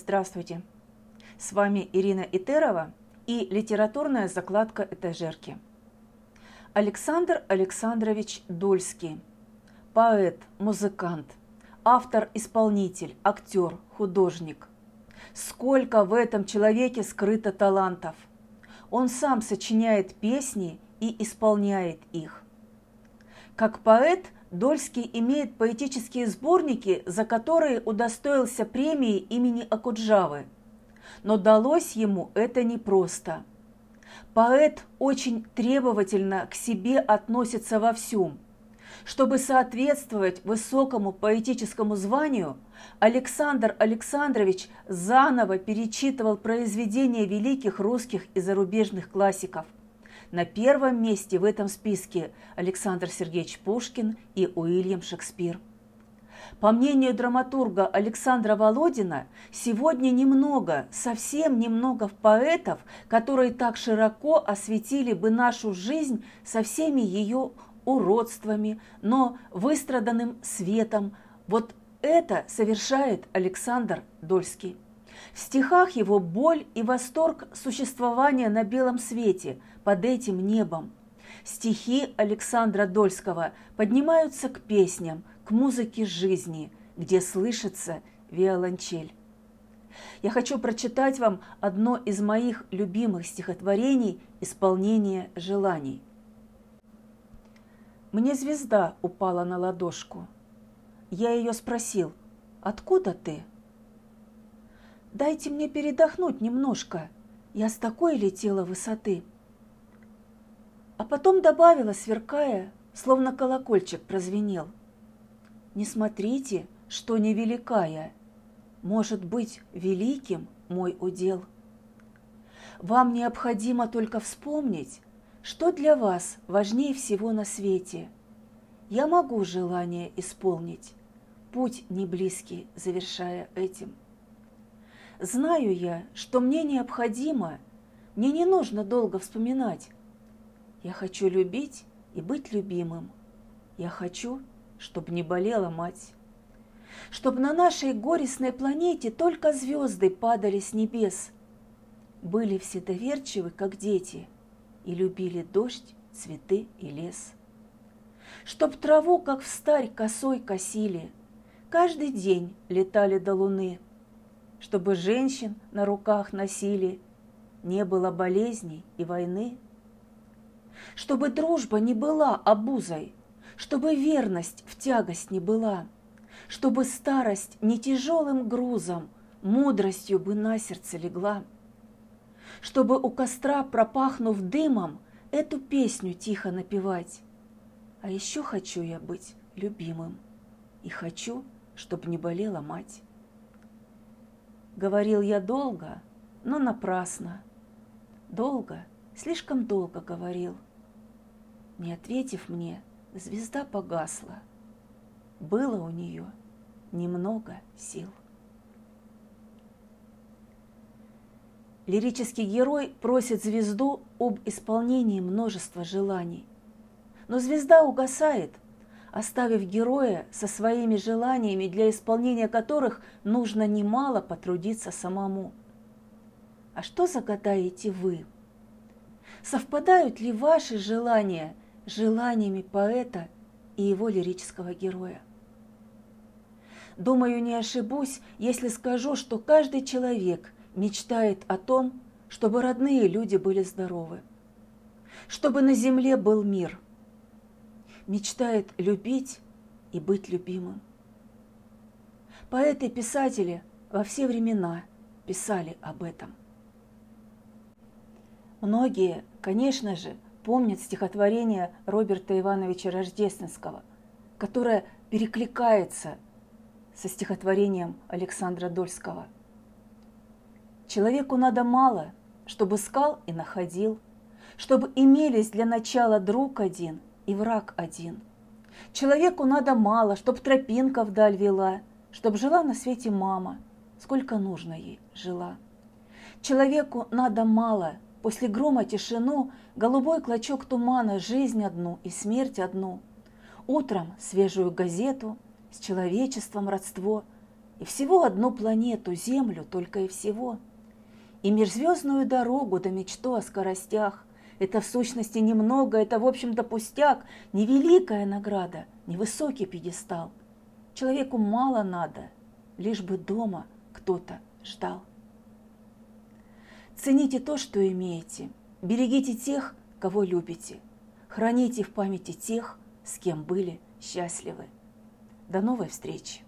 Здравствуйте! С вами Ирина Итерова и литературная закладка этажерки. Александр Александрович Дольский. Поэт, музыкант, автор-исполнитель, актер, художник. Сколько в этом человеке скрыто талантов! Он сам сочиняет песни и исполняет их. Как поэт – Дольский имеет поэтические сборники, за которые удостоился премии имени Акуджавы. Но далось ему это непросто. Поэт очень требовательно к себе относится во всем. Чтобы соответствовать высокому поэтическому званию, Александр Александрович заново перечитывал произведения великих русских и зарубежных классиков – на первом месте в этом списке Александр Сергеевич Пушкин и Уильям Шекспир. По мнению драматурга Александра Володина, сегодня немного, совсем немного поэтов, которые так широко осветили бы нашу жизнь со всеми ее уродствами, но выстраданным светом. Вот это совершает Александр Дольский. В стихах его боль и восторг существования на белом свете, под этим небом. Стихи Александра Дольского поднимаются к песням, к музыке жизни, где слышится виолончель. Я хочу прочитать вам одно из моих любимых стихотворений «Исполнение желаний». Мне звезда упала на ладошку. Я ее спросил, откуда ты? Дайте мне передохнуть немножко. Я с такой летела высоты. А потом добавила, сверкая, словно колокольчик прозвенел. Не смотрите, что невеликая, может быть великим мой удел. Вам необходимо только вспомнить, что для вас важнее всего на свете. Я могу желание исполнить, путь не близкий, завершая этим. Знаю я, что мне необходимо, мне не нужно долго вспоминать. Я хочу любить и быть любимым. Я хочу, чтобы не болела мать. Чтобы на нашей горестной планете только звезды падали с небес. Были все доверчивы, как дети, и любили дождь, цветы и лес. Чтоб траву, как в старь, косой косили, каждый день летали до луны – чтобы женщин на руках носили, не было болезней и войны. Чтобы дружба не была обузой, чтобы верность в тягость не была, чтобы старость не тяжелым грузом, мудростью бы на сердце легла. Чтобы у костра, пропахнув дымом, эту песню тихо напевать. А еще хочу я быть любимым, и хочу, чтобы не болела мать. Говорил я долго, но напрасно. Долго, слишком долго говорил. Не ответив мне, звезда погасла. Было у нее немного сил. Лирический герой просит звезду об исполнении множества желаний. Но звезда угасает – оставив героя со своими желаниями, для исполнения которых нужно немало потрудиться самому. А что загадаете вы? Совпадают ли ваши желания желаниями поэта и его лирического героя? Думаю, не ошибусь, если скажу, что каждый человек мечтает о том, чтобы родные люди были здоровы, чтобы на земле был мир – мечтает любить и быть любимым. Поэты и писатели во все времена писали об этом. Многие, конечно же, помнят стихотворение Роберта Ивановича Рождественского, которое перекликается со стихотворением Александра Дольского. Человеку надо мало, чтобы искал и находил, чтобы имелись для начала друг один – и враг один. Человеку надо мало, чтоб тропинка вдаль вела, чтоб жила на свете мама, сколько нужно ей жила. Человеку надо мало, после грома тишину, голубой клочок тумана, жизнь одну и смерть одну. Утром свежую газету, с человечеством родство, И всего одну планету, Землю, только и всего. И межзвездную дорогу до мечту о скоростях. Это в сущности немного, это в общем-то пустяк, невеликая награда, невысокий пьедестал. Человеку мало надо, лишь бы дома кто-то ждал. Цените то, что имеете, берегите тех, кого любите, храните в памяти тех, с кем были счастливы. До новой встречи!